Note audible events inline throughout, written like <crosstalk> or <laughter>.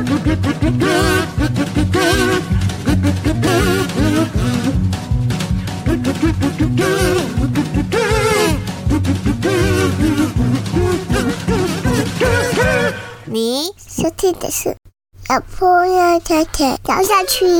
你收听的是小朋友太太聊下去。<laughs>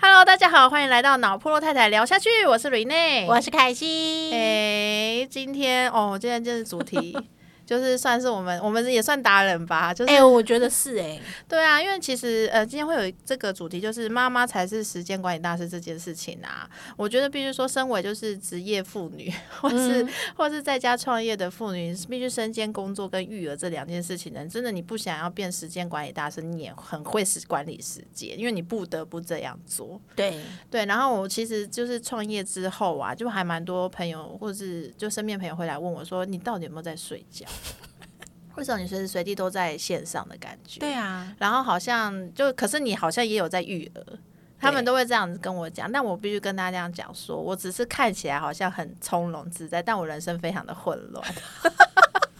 Hello，大家好，欢迎来到脑破落太太聊下去，我是瑞内，我是凯西。哎、今天哦，今天这是主题，就是算是我们，我们也算达人吧，就是、哎、我觉得是哎、对啊，因为其实呃，今天会有这个主题，就是妈妈才是时间管理大师这件事情啊。我觉得必须说，身为就是职业妇女，<laughs> 或是、嗯或是在家创业的妇女，必须身兼工作跟育儿这两件事情呢，真的你不想要变时间管理大师，你也很会时管理时间，因为你不得不这样做。对，对，然后我其实就是创业之后啊，就还蛮多朋友或是就身边朋友会来问我说，你到底有没有在睡觉？<laughs> 为什么你随时随地都在线上的感觉？对啊，然后好像就，可是你好像也有在育儿，他们都会这样子跟我讲。但我必须跟大家这样讲说，我只是看起来好像很从容自在，但我人生非常的混乱。<laughs>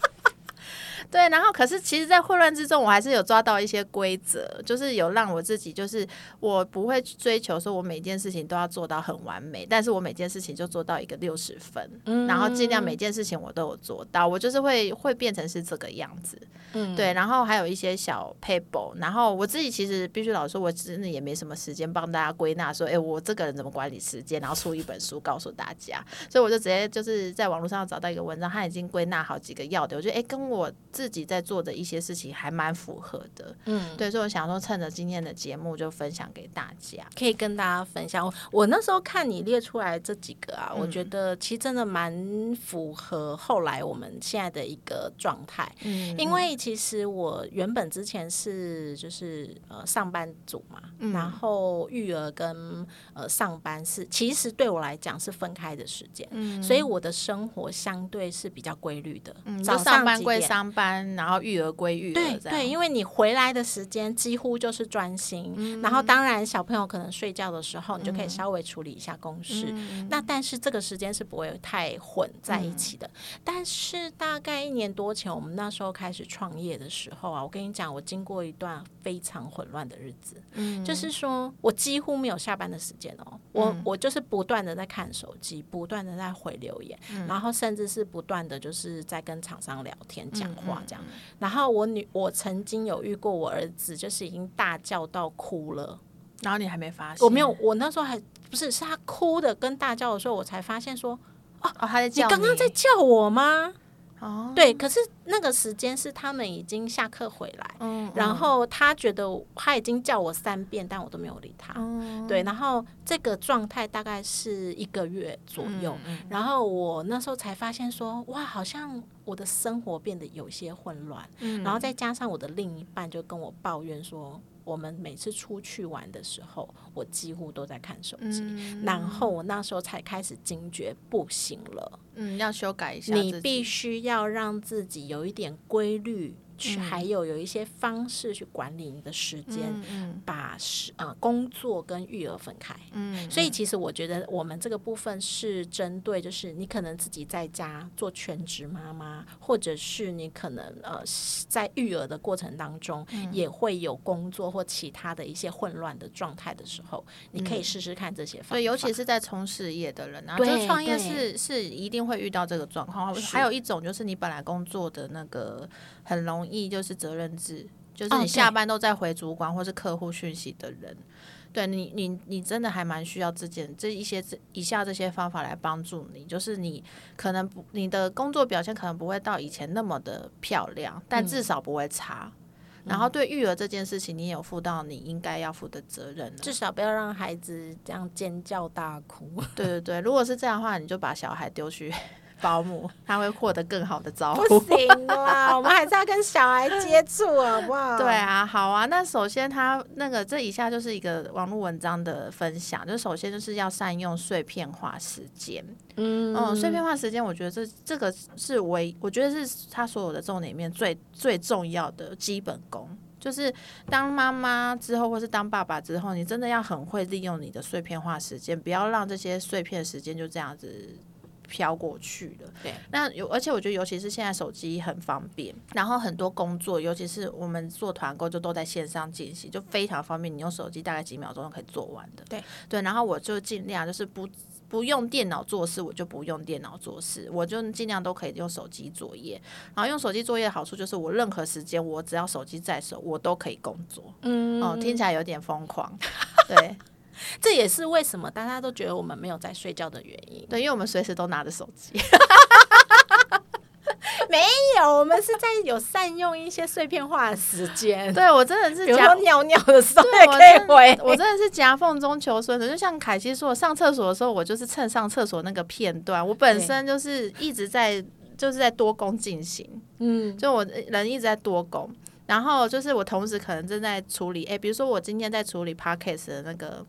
对，然后可是其实，在混乱之中，我还是有抓到一些规则，就是有让我自己，就是我不会去追求说我每件事情都要做到很完美，但是我每件事情就做到一个六十分，然后尽量每件事情我都有做到，我就是会会变成是这个样子。嗯，对，然后还有一些小 paper，然后我自己其实必须老实说，我真的也没什么时间帮大家归纳说，哎，我这个人怎么管理时间，然后出一本书告诉大家，所以我就直接就是在网络上找到一个文章，他已经归纳好几个要点，我觉得哎，跟我自己在做的一些事情还蛮符合的，嗯，对，所以我想说趁着今天的节目就分享给大家。可以跟大家分享。我我那时候看你列出来这几个啊，我觉嗯得其实真的蛮符合后来我们现在的一个状态。嗯因为其实我原本之前是就是呃上班族嘛，嗯然后育儿跟呃上班是其实对我来讲是分开的时间，嗯所以我的生活相对是比较规律的。嗯，早上班几点归上班，然后育儿归育儿，对对，因为你回来的时间几乎就是专心，嗯。然后当然小朋友可能睡觉的时候，你就可以稍微处理一下公事。嗯。那但是这个时间是不会太混在一起的。但是大概一年多前，我们那时候开始创业的时候啊，我跟你讲，我经过一段非常混乱的日子，嗯。就是说我几乎没有下班的时间哦，我、我就是不断的在看手机，不断的在回留言，然后甚至是不断的就是在跟厂商聊天、讲话这样。然后我女，我曾经有遇过我儿子，就是已经大叫到哭了。然后你还没发现，我没有，我那时候还不是，是他哭的跟大叫的时候，我才发现说，哦，哦他在叫你你刚刚在叫我吗？哦，对，可是那个时间是他们已经下课回来，嗯，然后他觉得他已经叫我三遍，但我都没有理他。嗯对，然后这个状态大概是一个月左右，嗯。然后我那时候才发现说，哇，好像我的生活变得有些混乱，嗯。然后再加上我的另一半就跟我抱怨说，我们每次出去玩的时候，我几乎都在看手机，嗯然后我那时候才开始惊觉，不行了，嗯，要修改一下你必须要让自己有一点规律。还有有一些方式去管理你的时间，嗯把时呃工作跟育儿分开。嗯所以其实我觉得我们这个部分是针对，就是你可能自己在家做全职妈妈，或者是你可能呃在育儿的过程当中嗯也会有工作或其他的一些混乱的状态的时候，你可以试试看这些方法。对，尤其是在从事业的人啊，对就创业是是一定会遇到这个状况。还有一种就是你本来工作的那个很容易就是责任制，就是哦你下班都在回主管或是客户讯息的人。对你，你你真的还蛮需要这件这一些这以下这些方法来帮助你，就是你可能不你的工作表现可能不会到以前那么的漂亮，但至少不会差。然后对育儿这件事情，你也有负到你应该要负的责任了。至少不要让孩子这样尖叫大哭。对对对，如果是这样的话，你就把小孩丢去保姆，他会获得更好的照不。行啦，我们还是要跟小孩接触，好不好？对，啊，好啊。那首先，他那个这以下就是一个网络文章的分享，就首先就是要善用碎片化时间。嗯嗯，碎片化时间，我觉得这这个是唯，我觉得是他所有的重点里面最最重要的基本功。就是当妈妈之后，或是当爸爸之后，你真的要很会利用你的碎片化时间，不要让这些碎片时间就这样子飘过去了。对，那有，而且我觉得，尤其是现在手机很方便，然后很多工作，尤其是我们做团购，就都在线上进行，就非常方便。你用手机大概几秒钟就可以做完的。对对，然后我就尽量就是不不用电脑做事，我就不用电脑做事，我就尽量都可以用手机作业。然后用手机作业的好处就是，我任何时间我只要手机在手，我都可以工作。嗯，哦，听起来有点疯狂，对这也是为什么大家都觉得我们没有在睡觉的原因。对，因为我们随时都拿着手机。<laughs> 没有，我们是在有善用一些碎片化的时间。对我真的是比尿尿的时候也可以回。我真的是夹缝中求生的，就像凯西说，我上厕所的时候，我就是趁上厕所那个片段，我本身就是一直在就是在多工进行，嗯，就我人一直在多工，然后就是我同时可能正在处理，哎、比如说我今天在处理 podcast 的那个。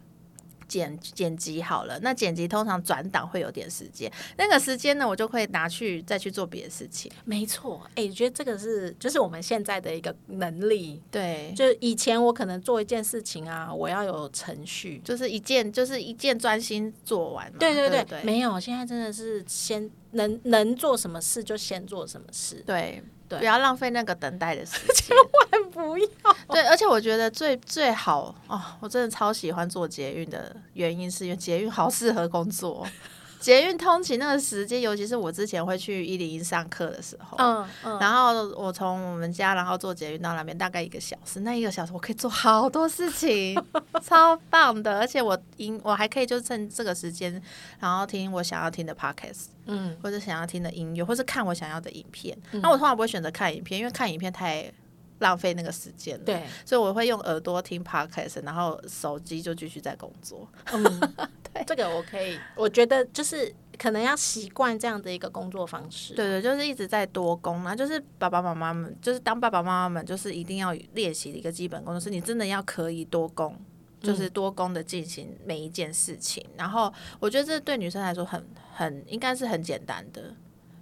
剪剪辑好了，那剪辑通常转档会有点时间，那个时间呢，我就会拿去再去做别的事情。没错。哎、我觉得这个是就是我们现在的一个能力。对，就以前我可能做一件事情啊，我要有程序。就是一件就是一件专心做完嘛。对对对，对对没有，现在真的是先能能做什么事就先做什么事，对对不要浪费那个等待的时间。<laughs> 千万不要。对，而且我觉得最最好哦，我真的超喜欢做捷运的原因，是因为捷运好适合工作。<laughs> 捷运通勤那个时间，尤其是我之前会去一零一上课的时候，嗯嗯，然后我从我们家，然后坐捷运到那边大概一个小时，那一个小时我可以做好多事情，<laughs> 超棒的。而且我音我还可以就趁这个时间，然后听我想要听的 podcast，嗯，或者想要听的音乐，或是看我想要的影片。那、我通常不会选择看影片，因为看影片太浪费那个时间了。对，所以我会用耳朵听 podcast，然后手机就继续在工作。嗯，<laughs> 对这个我可以，我觉得就是可能要习惯这样的一个工作方式。对对，就是一直在多工啊，就是爸爸妈妈们，就是当爸爸妈妈们，就是一定要练习的一个基本功，就是你真的要可以多工。就是多工的进行每一件事情，然后我觉得这对女生来说很很应该是很简单的，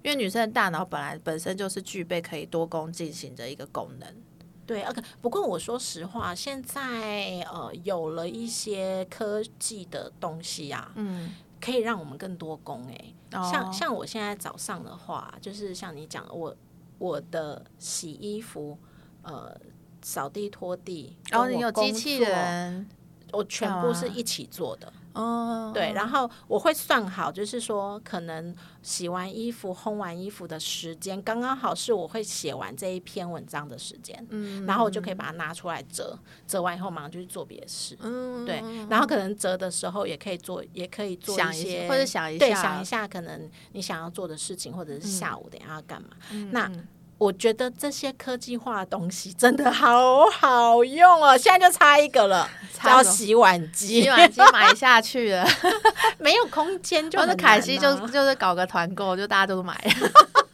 因为女生的大脑本来本身就是具备可以多功进行的一个功能。对，OK。不过我说实话，现在呃有了一些科技的东西啊，嗯，可以让我们更多工哎、哦像像我现在早上的话，就是像你讲的，我我的洗衣服、呃扫地拖地，然后你有机器，人，我全部是一起做的。哦，对，然后我会算好，就是说可能洗完衣服、烘完衣服的时间，刚刚好是我会写完这一篇文章的时间，嗯然后我就可以把它拿出来折，折完以后马上就去做别的事。嗯，对，然后可能折的时候也可以做，也可以做想一些，或者想一对，下想一下可能你想要做的事情，或者是下午等下要干嘛。嗯那我觉得这些科技化的东西真的好好用哦，现在就差一个了，<laughs> 叫差什么洗碗机，洗碗机买下去了，<laughs> 没有空间就或者凯西就就是搞个团购，就大家都买。<laughs>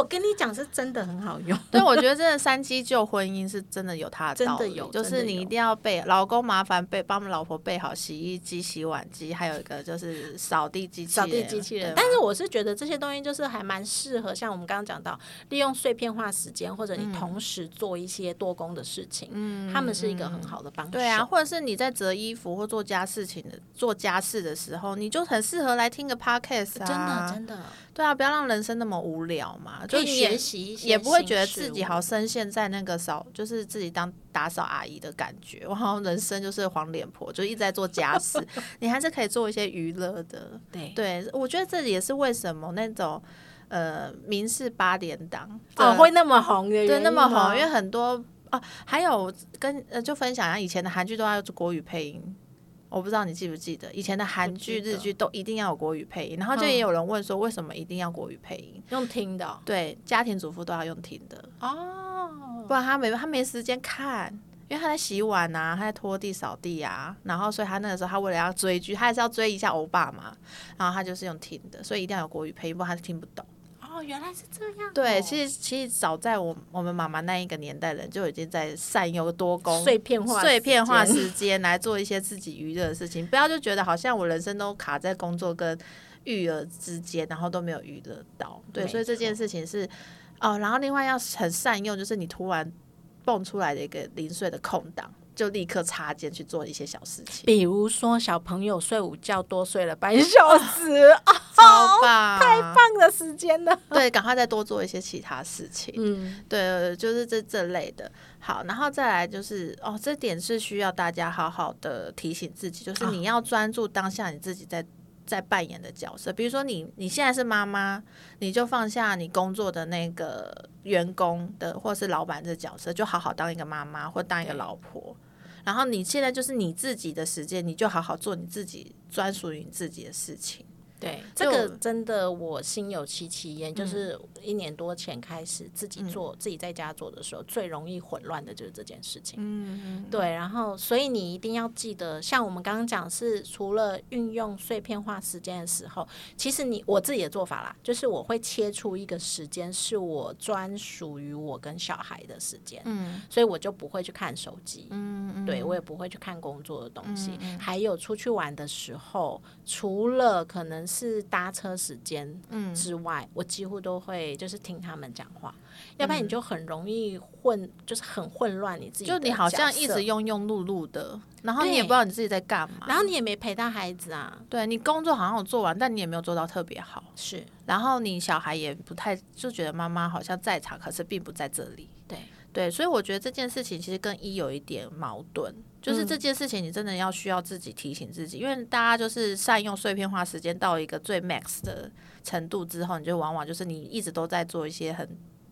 我跟你讲，是真的很好用。<laughs> 对，我觉得真的三七救婚姻是真的有它的真的道理有真的有就是你一定要备，老公麻烦备帮老婆备好洗衣机、洗碗机，还有一个就是扫地机器扫人地机器人，但是我是觉得这些东西就是还蛮适合，像我们刚刚讲到，利用碎片化时间，或者你同时做一些多工的事情，嗯，他们是一个很好的帮手。对啊，，或者是你在折衣服或做家事情的做家事的时候，你就很适合来听个 podcast 啊，真的真的对啊，不要让人生那么无聊嘛，就可以你也学习一些也不会觉得自己好深陷在那个扫，就是自己当打扫阿姨的感觉，我好像人生就是黄脸婆，就一直在做家事，<laughs> 你还是可以做一些娱乐的。对对，我觉得这也是为什么那种呃民事八点档哦会那么红的对那么红，因为很多啊，还有跟呃就分享一下以前的韩剧都要做国语配音。我不知道你记不记得，以前的韩剧、日剧都一定要有国语配音，然后就嗯也有人问说，为什么一定要国语配音？用听的哦对，家庭主妇都要用听的，哦，不然他没他没时间看，因为他在洗碗啊，他在拖地扫地啊，然后所以他那个时候他为了要追剧，他还是要追一下欧巴嘛，然后他就是用听的，所以一定要有国语配音，不然他是听不懂。哦，原来是这样哦。对，其实其实早在我我们妈妈那一个年代，人就已经在善用多功碎片化碎片化时间来做一些自己娱乐的事情，不要就觉得好像我人生都卡在工作跟育儿之间，然后都没有娱乐到。对，所以这件事情是哦，然后另外要很善用，就是你突然蹦出来的一个零碎的空档。就立刻插肩去做一些小事情，比如说小朋友睡午觉多睡了半小时，<laughs> 超棒，太棒的时间了。对，赶快再多做一些其他事情。嗯，<laughs> 对，就是这这类的。好，然后再来就是哦，这点是需要大家好好的提醒自己，就是你要专注当下你自己在在扮演的角色。比如说你你现在是妈妈，你就放下你工作的那个员工的或是老板的角色，就好好当一个妈妈或当一个老婆。然后你现在就是你自己的时间，你就好好做你自己专属于你自己的事情。对，这个真的我心有戚戚焉。就是一年多前开始自己做、自己在家做的时候，最容易混乱的就是这件事情。嗯，对，然后所以你一定要记得，像我们刚刚讲是除了运用碎片化时间的时候，其实你我自己的做法啦，就是我会切出一个时间是我专属于我跟小孩的时间，嗯所以我就不会去看手机，嗯，对我也不会去看工作的东西。还有出去玩的时候，除了可能是搭车时间嗯。之外，我几乎都会就是听他们讲话，要不然你就很容易混，就是很混乱你自己就你好像一直庸庸碌碌的，然后你也不知道你自己在干嘛，然后你也没陪到孩子啊，对你工作好像有做完，但你也没有做到特别好，是。然后你小孩也不太就觉得妈妈好像在场，可是并不在这里。对。对，所以我觉得这件事情其实跟一有一点矛盾，就是嗯这件事情你真的要需要自己提醒自己，因为大家就是善用碎片化时间到一个最 max 的程度之后，你就往往就是你一直都在做一些很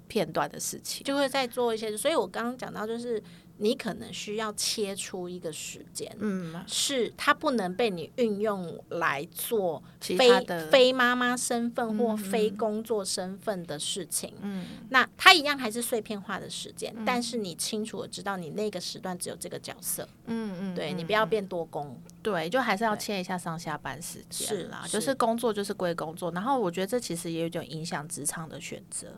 片段的事情。就会在做一些。所以我刚刚讲到，就是你可能需要切出一个时间，嗯，是它不能被你运用来做其非非妈妈身份或嗯非工作身份的事情。嗯那它一样还是碎片化的时间，但是你清楚的知道你那个时段只有这个角色，嗯嗯，对你嗯不要变多工。对，就还是要切一下上下班时间是啦，是就是工作就是归工作，然后我觉得这其实也有点影响职场的选择。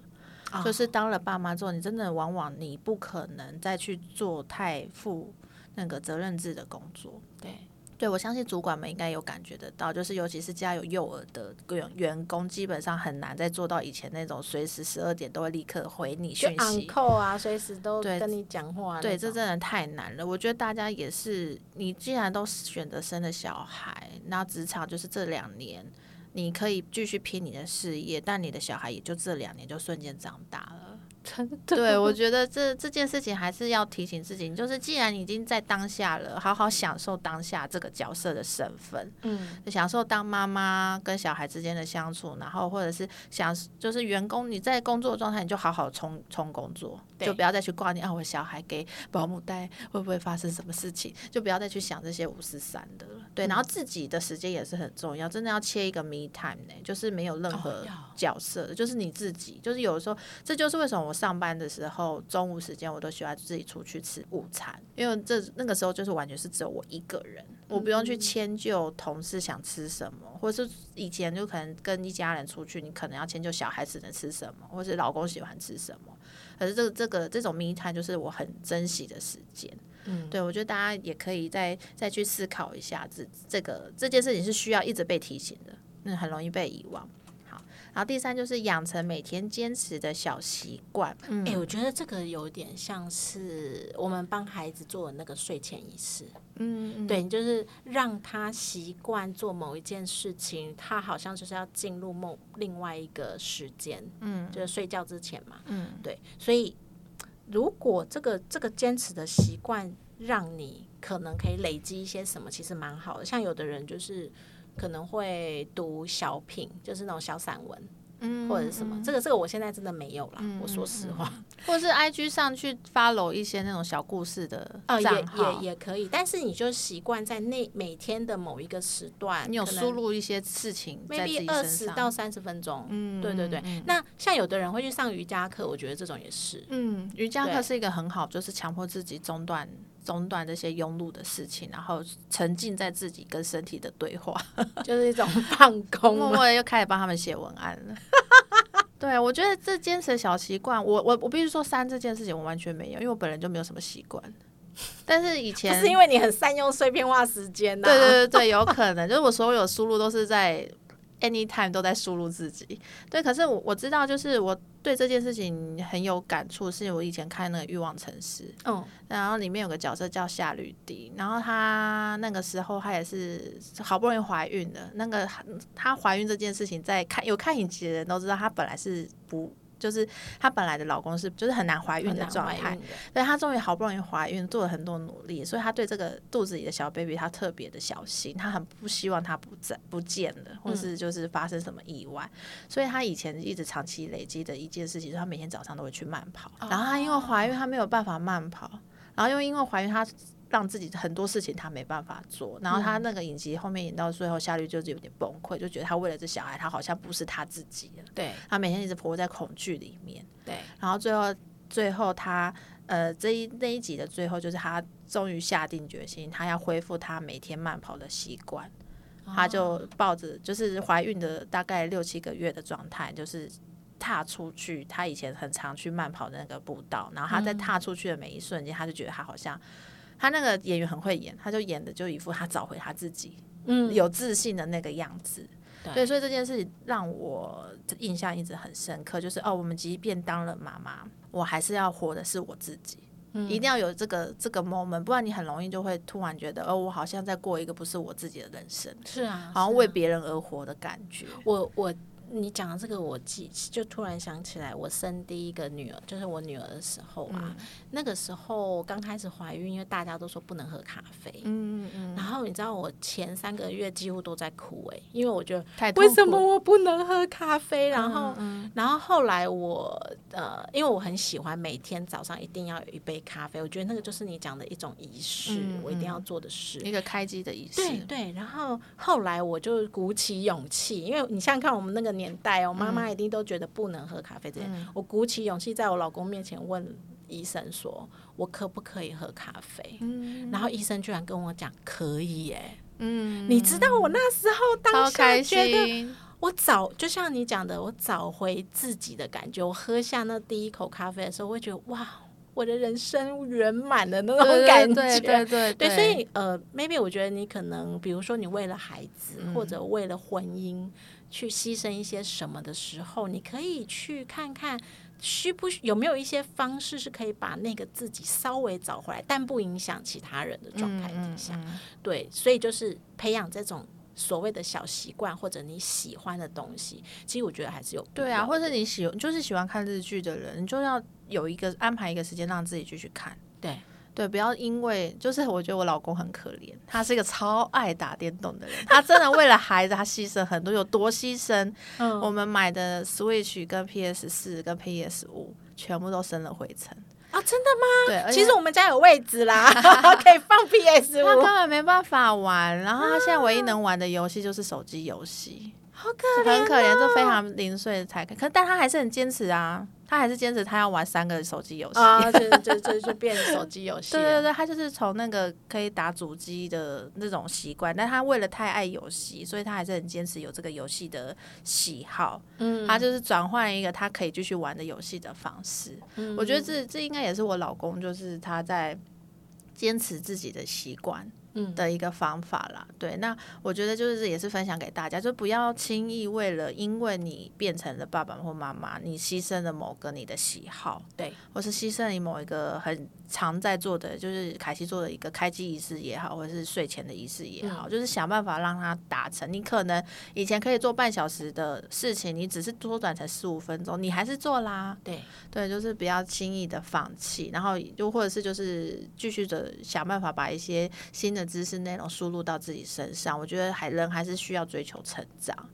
啊就是当了爸妈之后，你真的往往你不可能再去做太负那个责任制的工作。对对，我相信主管们应该有感觉得到，就是尤其是家有幼儿的员员工，基本上很难再做到以前那种随时十二点都会立刻回你讯息。call 啊，随时都跟你讲话。对，这真的太难了。我觉得大家也是，你既然都选择生了小孩，那职场就是这两年，你可以继续拼你的事业，但你的小孩也就这两年就瞬间长大了。真的。<laughs> 对，我觉得这这件事情还是要提醒自己，就是既然已经在当下了，好好享受当下这个角色的身份，嗯，享受当妈妈跟小孩之间的相处，然后或者是想就是员工你在工作状态，你就好好冲冲工作，对。就不要再去挂念啊，我小孩给保姆带会不会发生什么事情，就不要再去想这些五四三的了。对，然后自己的时间也是很重要，真的要切一个 me time 呢，就是没有任何角色的，就是你自己，就是有的时候，这就是为什么我上班的时候中午时间我都喜欢自己出去吃午餐，因为这那个时候就是完全是只有我一个人，我不用去迁就同事想吃什么，或者是以前就可能跟一家人出去，你可能要迁就小孩子能吃什么，或是老公喜欢吃什么。可是这个这个这种 me time 就是我很珍惜的时间。嗯对我觉得大家也可以再再去思考一下，这这个这件事情是需要一直被提醒的，那很容易被遗忘。好，然后第三就是养成每天坚持的小习惯。嗯。哎、我觉得这个有点像是我们帮孩子做的那个睡前仪式，嗯，对，就是让他习惯做某一件事情，他好像就是要进入某另外一个时间，嗯。就是睡觉之前嘛，嗯。对，所以如果这个这个坚持的习惯让你可能可以累积一些什么，其实蛮好的。像有的人就是可能会读小品，就是那种小散文。嗯或者是什么，这个这个我现在真的没有啦，我说实话，<laughs> 或者是 IG 上去 follow 一些那种小故事的啊、也，也也可以，但是你就习惯在那每天的某一个时段，你有输入一些事情在自己 maybe 二。十到三十分钟，嗯对对对。嗯那像有的人会去上瑜伽课，我觉得这种也是，嗯，瑜伽课是一个很好，就是强迫自己中断中断这些庸碌的事情，然后沉浸在自己跟身体的对话。<laughs> 就是一种放空。默默的又开始帮他们写文案了。<laughs> 对，我觉得这坚持的小习惯，我我我必须说删这件事情我完全没有，因为我本人就没有什么习惯。但是以不前是因为你很善用碎片化时间呐、对对对对，有可能就是我所有输入都是在 anytime 都在输入自己。对，可是我我知道，就是我对这件事情很有感触，是我以前看那个《欲望城市》，嗯，然后里面有个角色叫夏绿蒂，然后她那个时候她也是好不容易怀孕了，那个她怀孕这件事情，在看有看影集的人都知道，她本来是不。就是她本来的老公是就是很难怀孕的状态，所以她终于好不容易怀孕，做了很多努力，所以她对这个肚子里的小 baby 她特别的小心，她很不希望他不在不见了，或是就是发生什么意外，所以她以前一直长期累积的一件事情，是她每天早上都会去慢跑，然后她因为怀孕她没有办法慢跑，然后又因为怀孕她。让自己很多事情他没办法做，然后他那个影集后面演到最后，夏绿就是有点崩溃，就觉得他为了这小孩，他好像不是他自己了。对，他每天一直活在恐惧里面。对，然后最后最后他呃这一那一集的最后，就是他终于下定决心，他要恢复他每天慢跑的习惯。他就抱着就是怀孕的大概六七个月的状态，就是踏出去他以前很常去慢跑的那个步道，然后他在踏出去的每一瞬间，他就觉得他好像。他那个演员很会演，他就演的就一副他找回他自己，嗯，有自信的那个样子。对，所以这件事让我印象一直很深刻，就是哦，我们即便当了妈妈，我还是要活的是我自己，嗯一定要有这个这个 moment，不然你很容易就会突然觉得，哦，我好像在过一个不是我自己的人生，是啊，好像为别人而活的感觉。我我。你讲的这个，我记就突然想起来，我生第一个女儿，就是我女儿的时候啊。那个时候刚开始怀孕，因为大家都说不能喝咖啡，嗯嗯嗯。然后你知道我前三个月几乎都在哭哎，因为我觉得为什么我不能喝咖啡？然后，然后后来我呃，因为我很喜欢每天早上一定要有一杯咖啡，我觉得那个就是你讲的一种仪式，我一定要做的事，一个开机的仪式。对对。然后后来我就鼓起勇气，因为你想想看我们那个。年代哦，妈妈一定都觉得不能喝咖啡。这件，我鼓起勇气在我老公面前问医生说：“我可不可以喝咖啡？”嗯，然后医生居然跟我讲：“可以。”耶。嗯，你知道我那时候当下觉得，我找就像你讲的，我找回自己的感觉。我喝下那第一口咖啡的时候，我会觉得哇，我的人生圆满的那种感觉。对对对对，所以呃，maybe 我觉得你可能，比如说你为了孩子，或者为了婚姻。去牺牲一些什么的时候，你可以去看看需不有没有一些方式是可以把那个自己稍微找回来，但不影响其他人的状态底下。对，所以就是培养这种所谓的小习惯或者你喜欢的东西，其实我觉得还是有对啊，或者你喜就是喜欢看日剧的人，你就要有一个安排一个时间让自己继续看。对。对，不要因为就是我觉得我老公很可怜，他是一个超爱打电动的人，他真的为了孩子他牺牲很多，有多牺牲？嗯，我们买的 Switch 跟 PS 四跟 PS 五全部都生了灰尘啊！真的吗？对，其实我们家有位置啦，<laughs> 可以放 PS <laughs> 五，他根本没办法玩。然后他现在唯一能玩的游戏就是手机游戏，好可怜，很可怜，就非常零碎的才可，可但他还是很坚持啊。他还是坚持他要玩三个手机游戏啊，就就就就变手机游戏。对对对，他就是从那个可以打主机的那种习惯，但他为了太爱游戏，所以他还是很坚持有这个游戏的喜好。嗯，他就是转换一个他可以继续玩的游戏的方式。嗯，我觉得这这应该也是我老公，就是他在坚持自己的习惯。嗯。的一个方法啦，对，那我觉得就是也是分享给大家，就不要轻易为了因为你变成了爸爸或妈妈，你牺牲了某个你的喜好，对，或是牺牲你某一个很常在做的，就是凯西做的一个开机仪式也好，或者是睡前的仪式也好，就是想办法让它达成。你可能以前可以做半小时的事情，你只是缩短成十五分钟，你还是做啦，对，对，就是不要轻易的放弃，然后就或者是就是继续的想办法把一些新的。知识内容输入到自己身上，我觉得还人还是需要追求成长，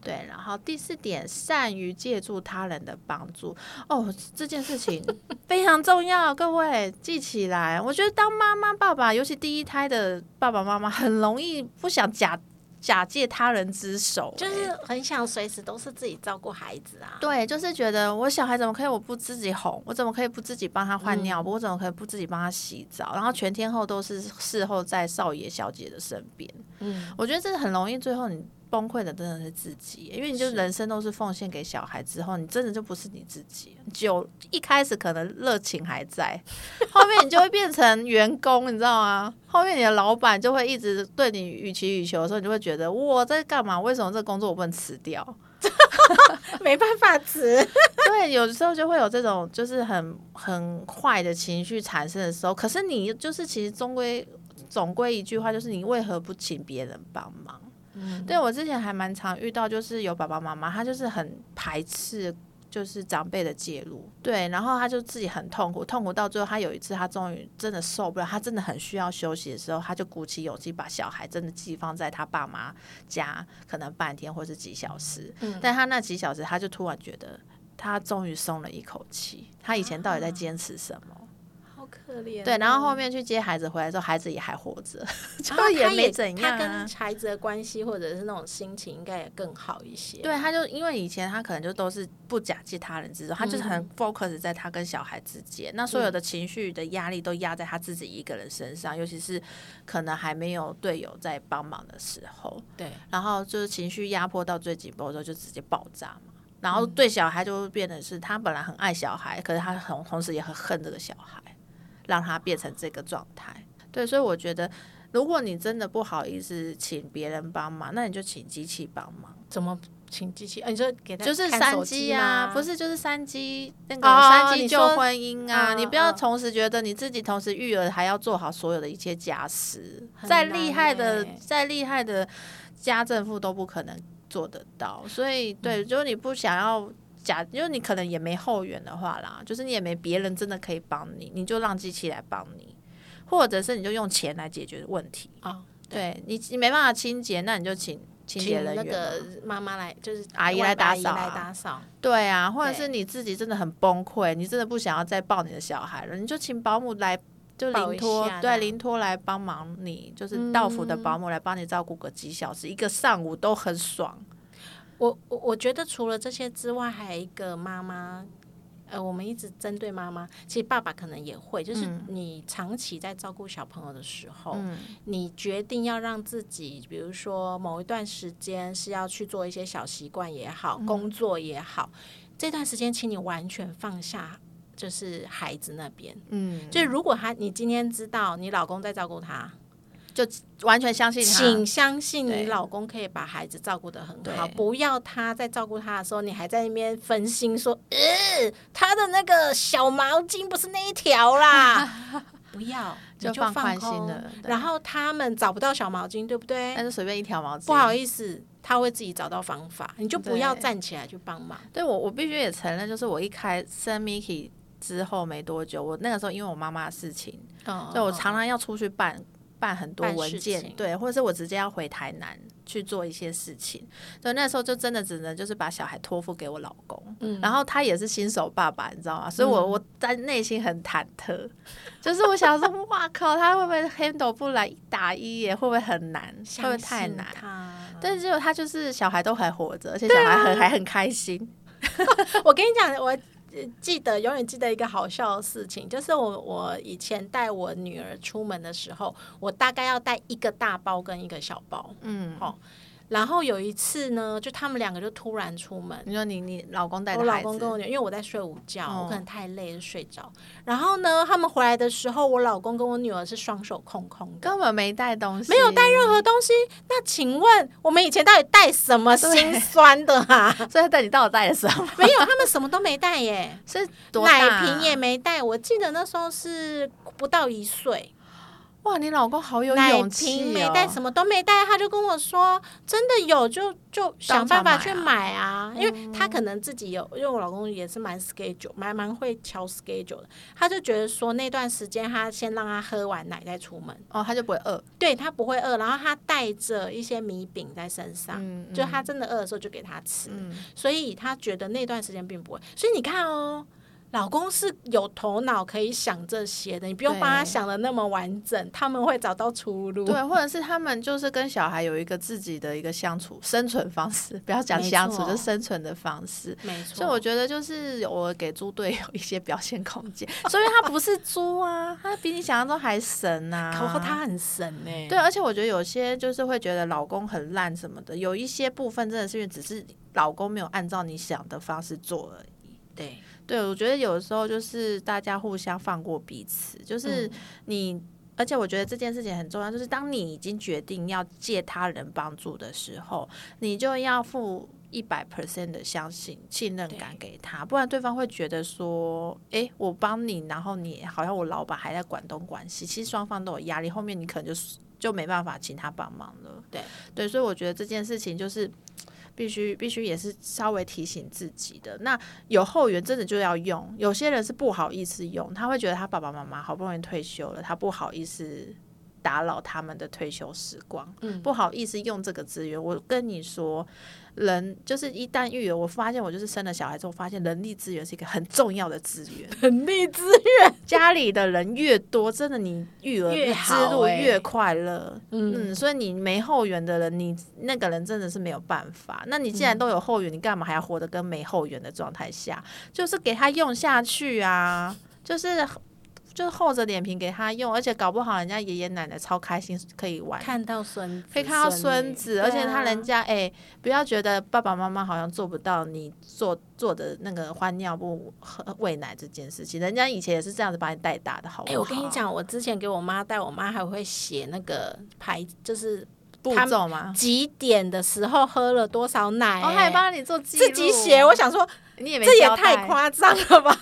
对。然后第四点，善于借助他人的帮助，哦，这件事情 <laughs> 非常重要，各位记起来。我觉得当妈妈、爸爸，尤其第一胎的爸爸妈妈，很容易不想假。假借他人之手，就是很想随时都是自己照顾孩子啊。对，就是觉得我小孩怎么可以我不自己哄，我怎么可以不自己帮他换尿布，我怎么可以不自己帮他洗澡，然后全天候都是事后在少爷小姐的身边。嗯，我觉得这很容易，最后你。崩溃的真的是自己，因为你就人生都是奉献给小孩之后，你真的就不是你自己。就一开始可能热情还在，<laughs> 后面你就会变成员工，你知道吗？后面你的老板就会一直对你予取予求的时候，你就会觉得我在干嘛？为什么这工作我不能辞掉？<laughs> 没办法辞。<laughs> 对，有时候就会有这种就是很很坏的情绪产生的时候，可是你就是其实终归总归一句话，就是你为何不请别人帮忙？嗯，对我之前还蛮常遇到，就是有爸爸妈妈，他就是很排斥。就是长辈的介入，对，然后他就自己很痛苦，痛苦到最后，他有一次他终于真的受不了，他真的很需要休息的时候，他就鼓起勇气把小孩真的寄放在他爸妈家，可能半天或是几小时。嗯，但他那几小时，他就突然觉得他终于松了一口气。他以前到底在坚持什么？可怜对，然后后面去接孩子回来之后，孩子也还活着，<laughs> 就也没怎样。他跟孩子的关系或者是那种心情，应该也更好一些。对，他就因为以前他可能就都是不假借他人之手，他就是很 focus 在他跟小孩之间，那所有的情绪的压力都压在他自己一个人身上，尤其是可能还没有队友在帮忙的时候。对，然后就是情绪压迫到最紧绷的时候，就直接爆炸嘛。然后对小孩就变得是他本来很爱小孩，可是他很同时也很恨这个小孩。让他变成这个状态，对，所以我觉得，如果你真的不好意思请别人帮忙，那你就请机器帮忙。怎么请机器？你说给他就是三机啊，不是就是三机那个三机救婚姻啊？你不要同时觉得你自己同时育儿，还要做好所有的一切家事，再厉害的再厉害的家政妇都不可能做得到。所以，对，如果你不想要。假，因为你可能也没后援的话啦，就是你也没别人真的可以帮你，你就让机器来帮你，或者是你就用钱来解决问题啊。对你，你没办法清洁，那你就请清洁人员，那个妈妈来，就是阿姨来打扫，来打扫。对啊，或者是你自己真的很崩溃，你真的不想要再抱你的小孩了，你就请保姆来，就临托，对，临托来帮忙你，就是到府的保姆来帮你照顾个几小时，一个上午都很爽。我我我觉得除了这些之外，还有一个妈妈，呃，我们一直针对妈妈，其实爸爸可能也会，就是你长期在照顾小朋友的时候，你决定要让自己，比如说某一段时间是要去做一些小习惯也好，工作也好，这段时间，请你完全放下，就是孩子那边，嗯，就如果他你今天知道你老公在照顾他。就完全相信，请相信你老公可以把孩子照顾得很好，不要他在照顾他的时候，你还在那边分心说，呃，他的那个小毛巾不是那一条啦，<laughs> 不要，就放宽心了。然后他们找不到小毛巾，对不对？但是随便一条毛巾，不好意思，他会自己找到方法，你就不要站起来去帮忙。对我，我必须也承认，就是我一开生 Miki 之后没多久，我那个时候因为我妈妈的事情，所以我常常要出去办。办很多文件，对，或者是我直接要回台南去做一些事情，所以，那时候就真的只能就是把小孩托付给我老公，嗯，然后他也是新手爸爸，你知道吗？所以我我在内心很忐忑，就是我想说，哇靠，他会不会 handle 不来一打一耶？会不会很难？会不会太难？但是结果他就是小孩都还活着，而且小孩很还很开心。<laughs> 我跟你讲，我。记得永远记得一个好笑的事情，就是我我以前带我女儿出门的时候，我大概要带一个大包跟一个小包，嗯，好。然后有一次呢，就他们两个就突然出门。你说你你老公带我老公跟我女，因为我在睡午觉，我可能太累就睡着。然后呢，他们回来的时候，我老公跟我女儿是双手空空的，根本没带东西，没有带任何东西。那请问我们以前到底带什么 <laughs> 心酸的啊？<laughs> 所以带你到底带了什么？没有，他们什么都没带耶，<laughs> 是奶瓶也没带。我记得那时候是不到一岁。哇，你老公好有勇气哦！没带，什么都没带，他就跟我说：“真的有，就就想办法去买啊。”因为他可能自己有，因为我老公也是蛮 schedule，蛮蛮会敲 schedule 的。他就觉得说那段时间他先让他喝完奶再出门，哦，他就不会饿。对他不会饿，然后他带着一些米饼在身上，就他真的饿的时候就给他吃。所以他觉得那段时间并不会。所以你看哦。老公是有头脑可以想这些的，你不用帮他想的那么完整，他们会找到出路。对，或者是他们就是跟小孩有一个自己的一个相处生存方式，不要讲相处，就是生存的方式。没错，所以我觉得就是我给猪队友一些表现空间，<laughs> 所以他不是猪啊，他比你想象中还神呐、<laughs> 他很神呢、对，而且我觉得有些就是会觉得老公很烂什么的，有一些部分真的是因为只是老公没有按照你想的方式做而已。对，对，我觉得有的时候就是大家互相放过彼此，就是你，而且我觉得这件事情很重要，就是当你已经决定要借他人帮助的时候，你就要付一百 percent 的相信信任感给他，不然对方会觉得说，诶，我帮你，然后你好像我老板还在管东管西，其实双方都有压力，后面你可能就是就没办法请他帮忙了。对对，所以我觉得这件事情就是。必须必须也是稍微提醒自己的。那有后援真的就要用，有些人是不好意思用，他会觉得他爸爸妈妈好不容易退休了，他不好意思打扰他们的退休时光，嗯不好意思用这个资源。我跟你说，人就是一旦育儿，我发现我就是生了小孩之后，发现人力资源是一个很重要的资源。<laughs> 人力资源。家里的人越多，真的你育儿越之路越快乐。嗯嗯，所以你没后援的人，你那个人真的是没有办法。那你既然都有后援，你干嘛还要活得跟没后援的状态下？就是给他用下去啊，就是就是厚着脸皮给他用，而且搞不好人家爷爷奶奶超开心，可以玩。看到孙子，可以看到孙子，而且他人家家哎、不要觉得爸爸妈妈好像做不到你做做的那个换尿布、喝喂奶这件事情，人家以前也是这样子把你带大的，好不哎、好？我跟你，讲，我之前给我妈带，我妈还会写那个牌，就是步骤吗？几点的时候喝了多少奶、哦，他也帮你做记自己写。我想说，你也没这也太夸张了吧？<laughs>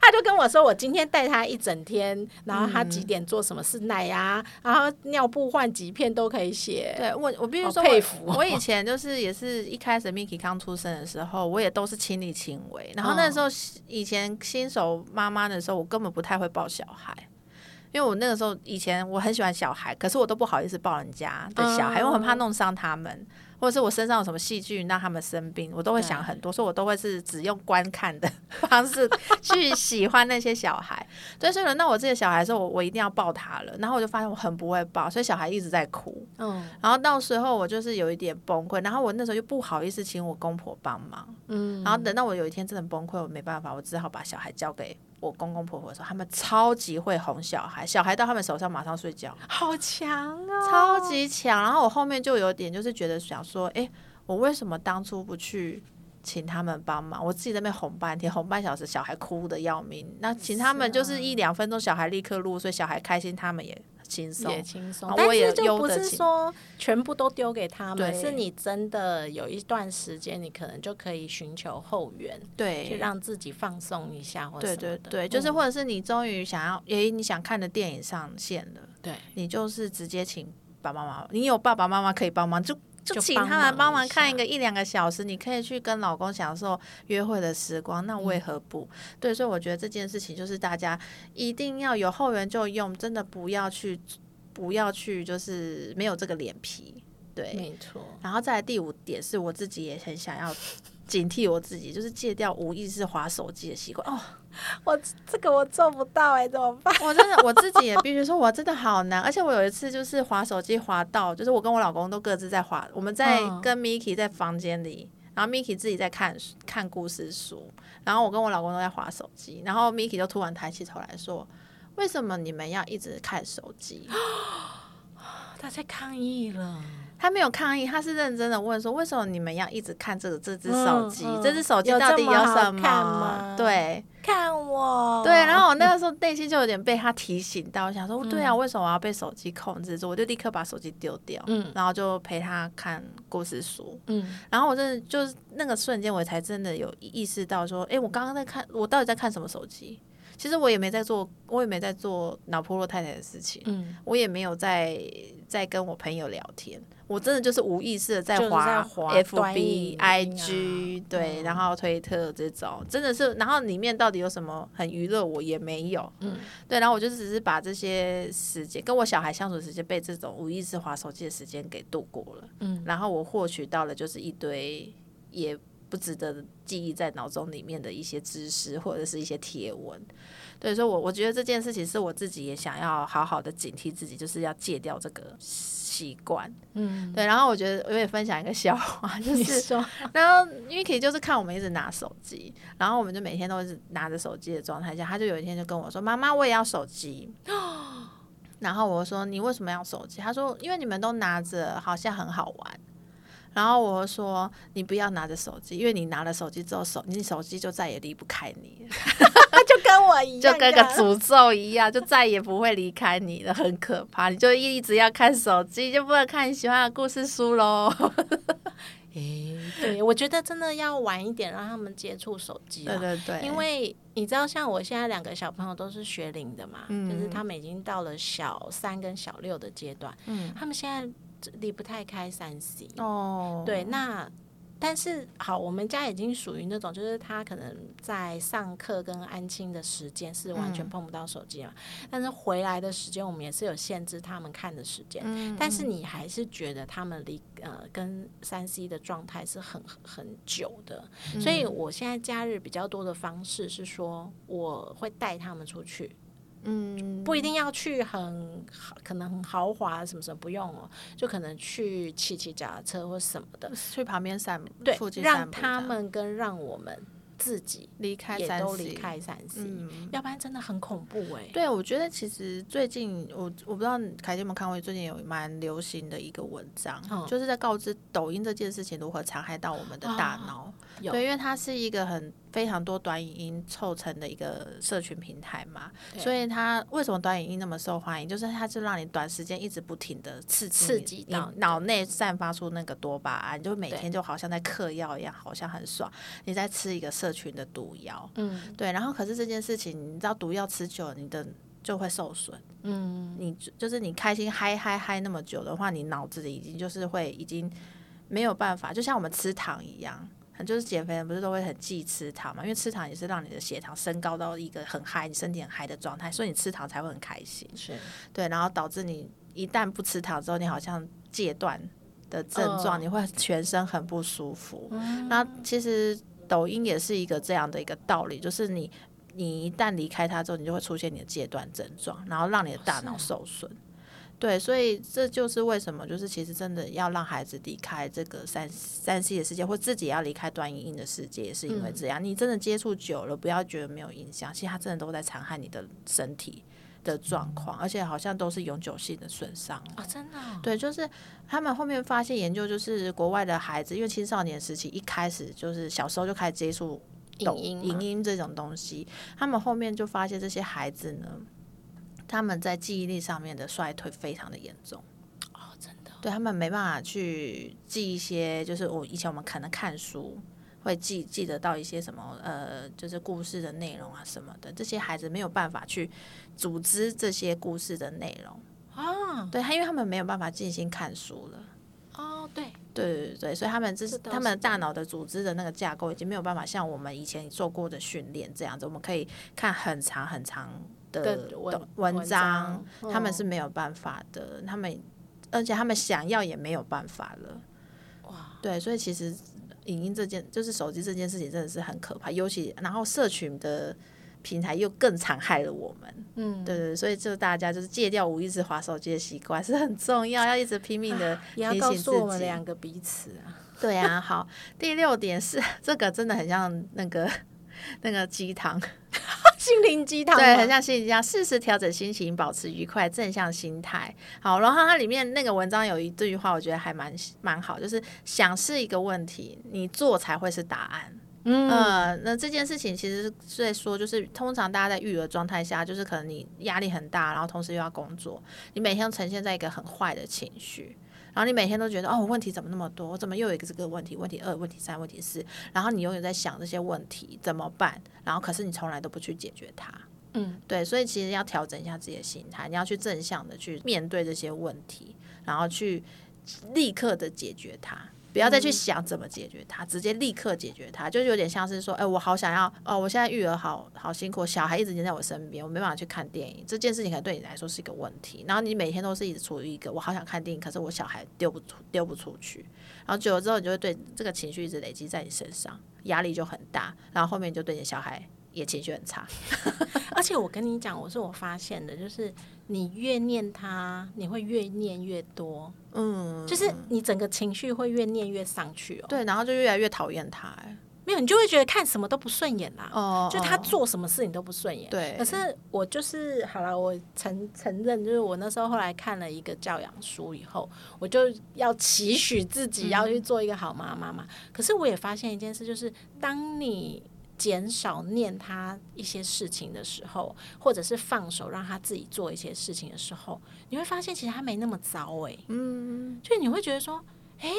他就跟我说，我今天带他一整天，然后他嗯几点做什么事奶呀、然后尿布换几片都可以写。对我，我必须说我，佩服哦我以前就是也是一开始 Miki 刚出生的时候，我也都是亲力亲为。然后那时候以前新手妈妈的时候，我根本不太会抱小孩。因为我那个时候以前我很喜欢小孩，可是我都不好意思抱人家的小孩，因为我很怕弄伤他们，或者是我身上有什么细菌让他们生病，我都会想很多，所以我都会是只用观看的 <laughs> 方式去喜欢那些小孩。对，所以轮到我自己的小孩的时候，我我一定要抱他了，然后我就发现我很不会抱，所以小孩一直在哭。嗯然后到时候我就是有一点崩溃，然后我那时候又不好意思请我公婆帮忙，嗯，然后等到我有一天真的崩溃，我没办法，我只好把小孩交给我公公婆婆的时候，他们超级会哄小孩，小孩到他们手上马上睡觉，好强啊，超级强。然后我后面就有点就是觉得想说，诶，我为什么当初不去？请他们帮忙，我自己在那边哄半天，哄半小时，小孩哭的要命。那请他们就是一两分钟，小孩立刻入睡，小孩开心，他们也轻松。也轻松，但是就不是说全部都丢给他们，对。是你真的有一段时间，你可能就可以寻求后援，对，去让自己放松一下，或对什么的。对对，就是嗯或者是你终于想要，诶，你想看的电影上线了，对。你就是直接请爸爸妈妈，你有爸爸妈妈可以帮忙，就就请他们帮忙看一个一两个小时，你可以去跟老公享受约会的时光，那嗯。为何不？对，所以我觉得这件事情就是大家一定要有后援就用，真的不要去不要去就是没有这个脸皮，对，没错，然后再来第五点是我自己也很想要警惕我自己，就是戒掉无意识划手机的习惯。哦，<laughs> 我这个我做不到哎、怎么办？我真的我自己也必须说，我真的好难。而且我有一次就是划手机划到，就是我跟我老公都各自在划，我们在嗯跟 Miki 在房间里，然后 Miki 自己在看看故事书，然后我跟我老公都在划手机，然后 Miki 就突然抬起头来说：“为什么你们要一直看手机？” <gasps> 他在抗议了，他没有抗议，他是认真的问说：“为什么你们要一直看这个这只手机？嗯嗯这只手机有到底有什看么吗？”对看我，对，然后我那个时候内心就有点被他提醒到，我想说：“对啊，嗯为什么我要被手机控制住？”我就立刻把手机丢掉，嗯然后就陪他看故事书。嗯，然后我真的就是那个瞬间，我才真的有意识到说：“哎，我刚刚在看，我到底在看什么手机？”其实我也没在做，我也没在做脑破落太太的事情。嗯，我也没有在在跟我朋友聊天，我真的就是无意识的在就是滑 FB、IG，对，嗯然后推特这种，真的是，然后里面到底有什么很娱乐我也没有，嗯，对，然后我就只是把这些时间跟我小孩相处的时间被这种无意识滑手机的时间给度过了，嗯，然后我获取到了就是一堆也不值得记忆在脑中里面的一些知识或者是一些贴文。对，所以，我我觉得这件事情是我自己也想要好好的警惕自己，就是要戒掉这个习惯。嗯，对。然后我觉得我也分享一个笑话，就是 <laughs> 然后 Vicky 就是看我们一直拿手机，然后我们就每天都是拿着手机的状态下，他就有一天就跟我说：“妈妈，我也要手机。<gasps> ”然后我说：“你为什么要手机？”他说：“因为你们都拿着，好像很好玩。”然后我说：“你不要拿着手机，因为你拿了手机之后，手你手机就再也离不开你，<laughs> <laughs> 就跟我一样，就跟个诅咒一样，就再也不会离开你了，很可怕。你就一直要看手机，就不能看你喜欢的故事书喽。<laughs> 诶，对，我觉得真的要晚一点让他们接触手机，对对对，因为你知道，像我现在两个小朋友都是学龄的嘛，就是他们已经到了小三跟小六的阶段，嗯，他们现在。离不太开三 C 哦，对，那但是好，我们家已经属于那种，就是他可能在上课跟安亲的时间是完全碰不到手机嘛，但是回来的时间我们也是有限制他们看的时间，但是你还是觉得他们离呃跟三 C 的状态是很很久的，所以我现在假日比较多的方式是说我会带他们出去。嗯，不一定要去很可能很豪华什么什么不用哦，就可能去骑骑脚踏车或什么的，去旁边散对，让他们跟让我们自己离开也都离开三 C，要不然真的很恐怖哎。对，我觉得其实最近我我不知道凯蒂有没有看过，最近有蛮流行的一个文章，就是在告知抖音这件事情如何残害到我们的大脑。对，因为它是一个很非常多短影音凑成的一个社群平台嘛，所以它为什么短影音那么受欢迎？就是它就让你短时间一直不停的刺激刺激到脑内散发出那个多巴胺，就每天就好像在嗑药一样，好像很爽。你在吃一个社群的毒药，嗯，对。然后可是这件事情，你知道毒药吃久了，你的就会受损。嗯，你就是你开心嗨嗨嗨那么久的话，你脑子里已经就是会已经没有办法，就像我们吃糖一样。就是减肥人不是都会很忌吃糖嘛？因为吃糖也是让你的血糖升高到一个很嗨、你身体很嗨的状态，所以你吃糖才会很开心。是对，然后导致你一旦不吃糖之后，你好像戒断的症状，你会全身很不舒服。那其实抖音也是一个这样的一个道理，就是你你一旦离开它之后，你就会出现你的戒断症状，然后让你的大脑受损。对，所以这就是为什么，就是其实真的要让孩子离开这个三三 C 的世界，或自己要离开短影音的世界，也是因为这样。你真的接触久了，不要觉得没有影响，其实它真的都在残害你的身体的状况，而且好像都是永久性的损伤啊！真的，对，就是他们后面发现研究，就是国外的孩子，因为青少年时期一开始就是小时候就开始接触抖音、影音这种东西，他们后面就发现这些孩子呢。他们在记忆力上面的衰退非常的严重。哦，真的，对他们没办法去记一些，就是我以前我们可能看书会记记得到一些什么呃，就是故事的内容啊什么的，这些孩子没有办法去组织这些故事的内容啊，对他，因为他们没有办法进行看书了。哦，对，对对对，所以他们这是他们大脑的组织的那个架构已经没有办法像我们以前做过的训练这样子，我们可以看很长很长。的文文章，他们是没有办法的，他们而且他们想要也没有办法了。哇，对，所以其实影音这件，就是手机这件事情，真的是很可怕。尤其然后社群的平台又更残害了我们。嗯，对对，所以就大家就是戒掉无意识划手机的习惯是很重要，要一直拼命的也要告诉我们两个彼此啊。<laughs> 对啊，好，第六点是 <laughs> 这个真的很像那个 <laughs> 那个鸡汤。心灵鸡汤，对，很像心灵鸡汤。适时调整心情，保持愉快，正向心态。好，然后它里面那个文章有一句话，我觉得还蛮蛮好，就是想是一个问题，你做才会是答案。嗯，那这件事情其实是在说，就是通常大家在育儿状态下，就是可能你压力很大，然后同时又要工作，你每天都呈现在一个很坏的情绪。然后你每天都觉得哦，问题怎么那么多？我怎么又有一个这个问题？问题二、问题三、问题四？然后你永远在想这些问题怎么办？然后可是你从来都不去解决它。嗯，对，所以其实要调整一下自己的心态，你要去正向的去面对这些问题，然后去立刻的解决它。不要再去想怎么解决它，直接立刻解决它，就是有点像是说，哎，我好想要，哦，我现在育儿好好辛苦，小孩一直黏在我身边，我没办法去看电影，这件事情可能对你来说是一个问题。然后你每天都是一直处于一个我好想看电影，可是我小孩丢不出丢不出去，然后久了之后，你就会对这个情绪一直累积在你身上，压力就很大，然后后面就对你小孩。也情绪很差，<laughs> 而且我跟你讲，我是我发现的，就是你越念他，你会越念越多，嗯，就是你整个情绪会越念越上去哦。对，然后就越来越讨厌他，哎，没有，你就会觉得看什么都不顺眼啦。哦，就他做什么事你都不顺眼。对，可是我就是好了，我承承认，就是我那时候后来看了一个教养书以后，我就要期许自己要去做一个好妈妈嘛。可是我也发现一件事，就是当你。减少念他一些事情的时候，或者是放手让他自己做一些事情的时候，你会发现其实他没那么糟哎。嗯，就你会觉得说，哎，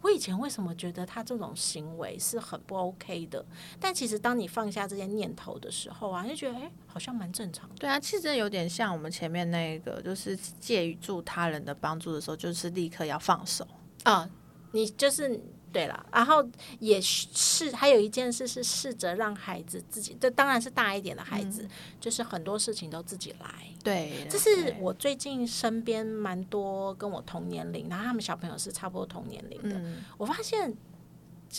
我以前为什么觉得他这种行为是很不 OK 的？但其实当你放下这些念头的时候啊，就觉得哎，好像蛮正常的。对啊，其实有点像我们前面那个，就是借助他人的帮助的时候，就是立刻要放手啊。你就是。对了，然后也是还有一件事是试着让孩子自己，这当然是大一点的孩子，就是很多事情都自己来。对，这是我最近身边蛮多跟我同年龄，然后他们小朋友是差不多同年龄的，我发现。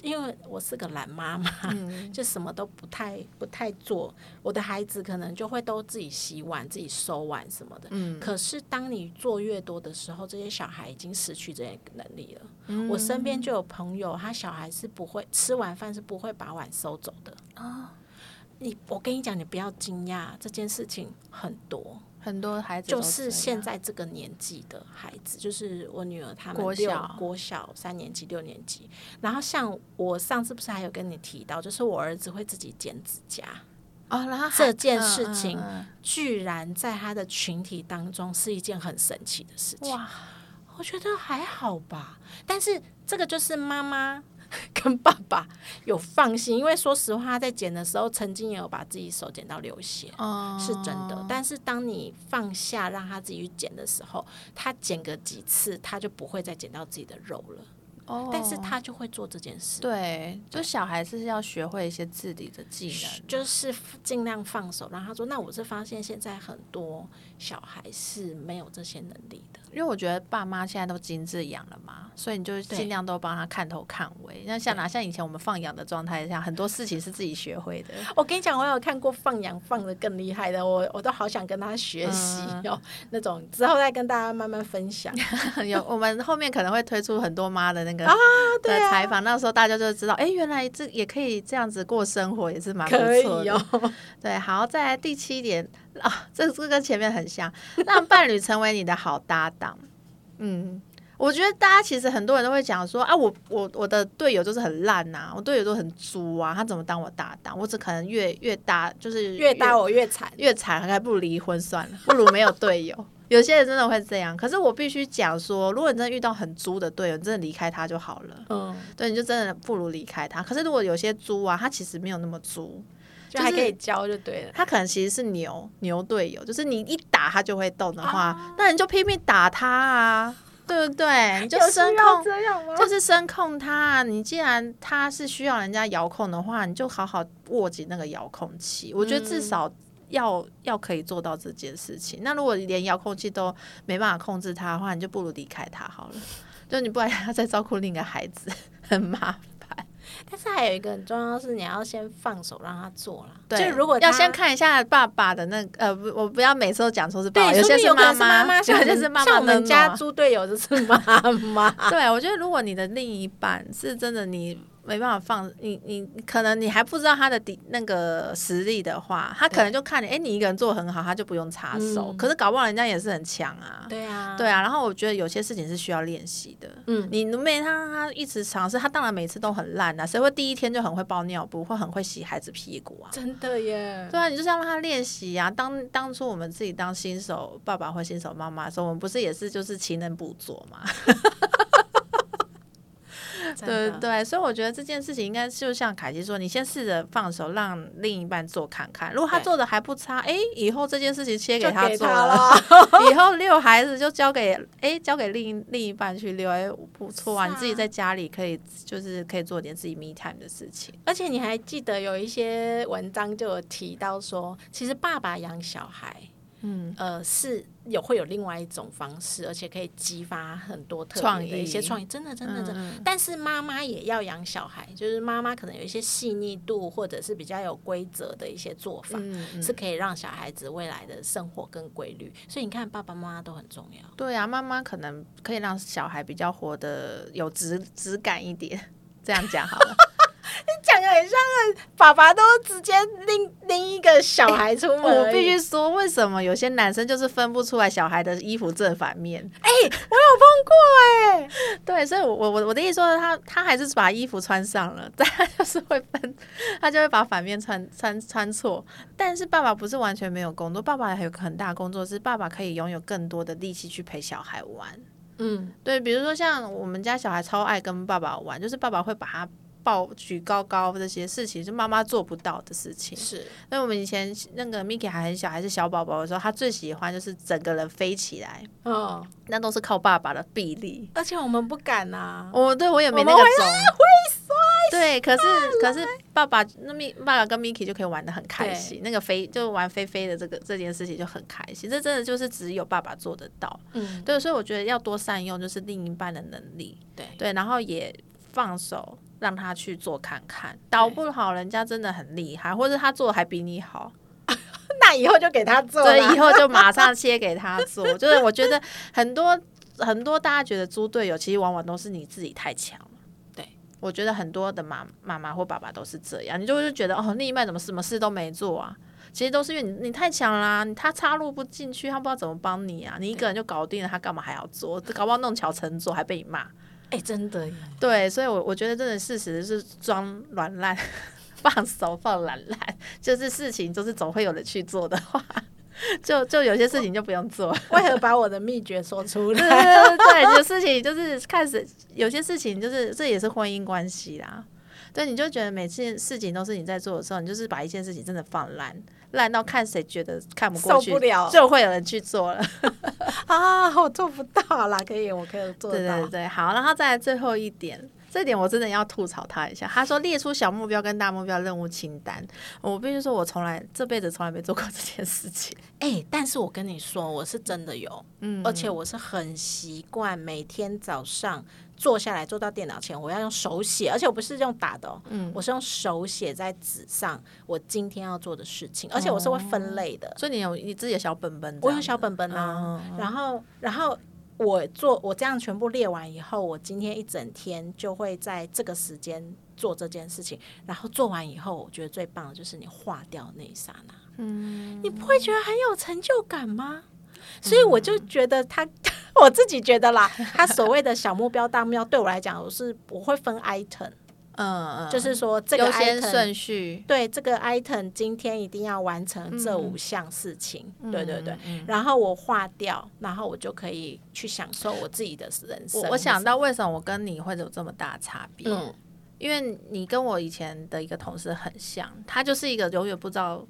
因为我是个懒妈妈，<laughs> 就什么都不太不太做。我的孩子可能就会都自己洗碗、自己收碗什么的。嗯，可是当你做越多的时候，这些小孩已经失去这些能力了。我身边就有朋友，他小孩是不会吃完饭是不会把碗收走的啊。你我跟你讲，你不要惊讶，这件事情很多。很多孩子就是现在这个年纪的孩子，就是我女儿他们国小国小三年级六年级，然后像我上次不是还有跟你提到，就是我儿子会自己剪指甲啊，然后这件事情居然在他的群体当中是一件很神奇的事情。哇，我觉得还好吧，但是这个就是妈妈。<laughs> 跟爸爸有放心，因为说实话，他在剪的时候，曾经也有把自己手剪到流血，是真的。但是当你放下让他自己去剪的时候，他剪个几次，他就不会再剪到自己的肉了。哦，但是他就会做这件事。对，就小孩是要学会一些自理的技能，就是尽量放手，然后他说。那我是发现现在很多小孩是没有这些能力的。因为我觉得爸妈现在都精致养了嘛，所以你就尽量都帮他看头看尾。那像哪像以前我们放养的状态下，很多事情是自己学会的。我跟你讲，我有看过放养放的更厉害的，我我都好想跟他学习哦。那种之后再跟大家慢慢分享。<laughs> 有我们后面可能会推出很多妈的那个啊的采访，那时候大家就知道，哎，原来这也可以这样子过生活，也是蛮不错的。对，<laughs> 好，再来第七点。啊，这这跟前面很像，让伴侣成为你的好搭档。嗯，我觉得大家其实很多人都会讲说啊，我我我的队友就是很烂呐，我队友都很猪啊，他怎么当我搭档？我只可能越越搭就是越搭我越惨，越惨还不如离婚算了，不如没有队友。有些人真的会这样，可是我必须讲说，如果你真的遇到很猪的队友，你真的离开他就好了。嗯，对，你就真的不如离开他。可是如果有些猪啊，他其实没有那么猪。就还可以教就对了，他可能其实是牛牛队友，就是你一打他就会动的话，那你就拼命打他啊，对不对？你就声控这样吗？就是声控他。你既然他是需要人家遥控的话，你就好好握紧那个遥控器。我觉得至少要要可以做到这件事情。那如果连遥控器都没办法控制他的话，你就不如离开他好了。就你不然要再照顾另一个孩子，<laughs> 很麻烦。但是还有一个很重要是，你要先放手让他做了。对，如果要先看一下爸爸的那呃，不，我不要每次都讲说是爸爸，有些是妈妈，有些是妈妈。像我们家猪队友就是妈妈。<laughs> 对，我觉得如果你的另一半是真的你。没办法放你，你可能你还不知道他的底那个实力的话，他可能就看你，哎，你一个人做很好，他就不用插手。可是搞不好人家也是很强啊。对啊，对啊。然后我觉得有些事情是需要练习的。嗯，你没他他一直尝试，他当然每次都很烂啊。谁会第一天就很会包尿布，会很会洗孩子屁股啊？真的耶。对啊，你就是要让他练习啊。当当初我们自己当新手爸爸或新手妈妈的时候，我们不是也是就是勤能补拙嘛？<laughs> <laughs> 对对，所以我觉得这件事情应该就像凯西说，你先试着放手，让另一半做看看。如果他做的还不差，哎，以后这件事情切给他做他了。<laughs> 以后遛孩子就交给哎交给另另一半去遛，哎不错啊，啊你自己在家里可以就是可以做点自己 me time 的事情。而且你还记得有一些文章就有提到说，其实爸爸养小孩，嗯，呃，是有会有另外一种方式，而且可以激发很多特创别的一些创意，真的真的真的。嗯但是妈妈也要养小孩，就是妈妈可能有一些细腻度，或者是比较有规则的一些做法，是可以让小孩子未来的生活更规律。所以你看，爸爸妈妈都很重要。对啊，妈妈可能可以让小孩比较活得有质质感一点，这样讲好了。<laughs> 讲的很像爸爸都直接拎拎一个小孩出门我，必须说，为什么有些男生就是分不出来小孩的衣服正反面？哎我有碰过哎、对，所以我，我我我的意思说他，他还是把衣服穿上了，<laughs> 但他就是会分，他就会把反面穿穿穿错。但是爸爸不是完全没有工作，爸爸还有个很大工作是，爸爸可以拥有更多的力气去陪小孩玩。嗯，对，比如说像我们家小孩超爱跟爸爸玩，就是爸爸会把他抱举高高这些事情，是妈妈做不到的事情。是。那我们以前那个 Miki 还很小，还是小宝宝的时候，他最喜欢就是整个人飞起来，哦，那都是靠爸爸的臂力。而且我们不敢呐、我对我也没那个种，对，可是可是爸爸那咪爸爸跟 Miki 就可以玩的很开心，那个飞就玩飞飞的这个这件事情就很开心，这真的就是只有爸爸做得到。嗯，对，所以我觉得要多善用就是另一半的能力，对。对，然后也放手让他去做看看，导不好人家真的很厉害，或者他做的还比你好，<laughs> 那以后就给他做对以后就马上切给他做。就是我觉得很多很多大家觉得猪队友，其实往往都是你自己太强了。对，我觉得很多的妈妈妈或爸爸都是这样，你就会觉得哦，另一半怎么什么事都没做啊？其实都是因为你你太强啦、你他插入不进去，他不知道怎么帮你啊，你一个人就搞定了，他干嘛还要做？搞不好弄巧成拙，还被你骂。哎、真的耶，对，所以我，我觉得真的事实是装软烂，放手放软烂，就是事情就是总会有人去做的话，就就有些事情就不用做。为何把我的秘诀说出来？对 <laughs> 对对，有事情就是开始有些事情就是这也是婚姻关系啦。对，你就觉得每件事情都是你在做的时候，你就是把一件事情真的放烂，烂到看谁觉得看不过去，受不了就会有人去做了。<laughs> 啊，我做不到啦，可以，我可以做到。对对，好，然后再来最后一点，这点我真的要吐槽他一下。他说列出小目标跟大目标任务清单，我必须说，我从来这辈子从来没做过 <laughs> 这件事情。哎、但是我跟你说，我是真的有，嗯而且我是很习惯每天早上坐下来坐到电脑前，我要用手写，而且我不是用打的哦，嗯。我是用手写在纸上我今天要做的事情，而且我是会分类的，所以你有你自己的小本本，我有小本本啊，嗯然后然后。我做我这样全部列完以后，我今天一整天就会在这个时间做这件事情，然后做完以后，我觉得最棒的就是你划掉那一刹那，嗯，你不会觉得很有成就感吗？所以我就觉得他，<laughs> 我自己觉得啦，他所谓的小目标、大目标，对我来讲，我是我会分 item，嗯嗯，就是说这个优先 item 顺序。对这个 item 今天一定要完成这嗯五项事情，对对对，嗯。然后我划掉，然后我就可以去享受我自己的人生。我我想到为什么我跟你会有这么大差别，嗯，因为你跟我以前的一个同事很像，他就是一个永远不知道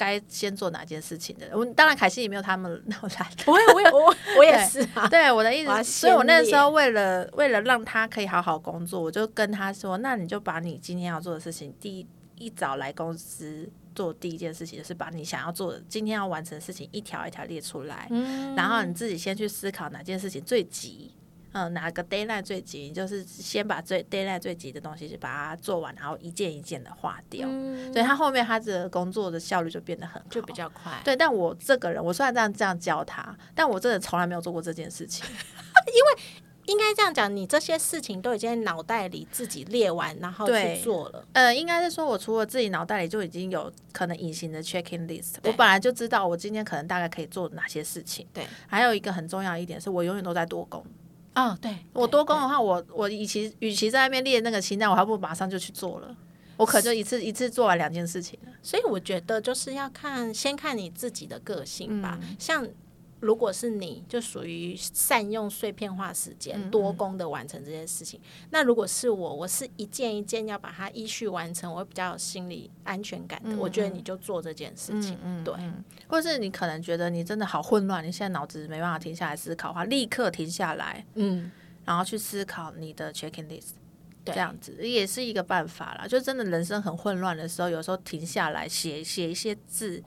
该先做哪件事情的。我当然凯西也没有他们 <laughs> 那么懒，我也我也我我也是啊，对我的意思，所以我那先时候为了为了让他可以好好工作，我就跟他说：“那你就把你今天要做的事情，第一一早来公司做第一件事情，就是把你想要做的今天要完成的事情一条一条列出来，嗯然后你自己先去思考哪件事情最急。”嗯，哪个 d a y l i n e 最急，就是先把最 d a y l i n e 最急的东西就把它做完，然后一件一件的划掉。嗯所以他后面他的工作的效率就变得很好，就比较快。对。但我这个人，我虽然这样这样教他，但我真的从来没有做过这件事情。<laughs> 因为应该这样讲，你这些事情都已经在脑袋里自己列完，然后去做了。呃，应该是说，我除了自己脑袋里就已经有可能隐形的 checking list，我本来就知道我今天可能大概可以做哪些事情。对，还有一个很重要一点是我永远都在多工。哦，对，我多工的话，我我与其与其在那边列那个清单，我还不如马上就去做了。我可能就一次一次做完两件事情了。所以我觉得就是要看先看你自己的个性吧。像如果是你就属于善用碎片化时间、多工的完成这件事情。那如果是我，我是一件一件要把它依序完成，我会比较有心理安全感的。我觉得你就做这件事情，对。或是你可能觉得你真的好混乱，你现在脑子没办法停下来思考的话，立刻停下来，嗯，然后去思考你的 checking list。这样子也是一个办法啦。就真的人生很混乱的时候，有时候停下来写写一些字，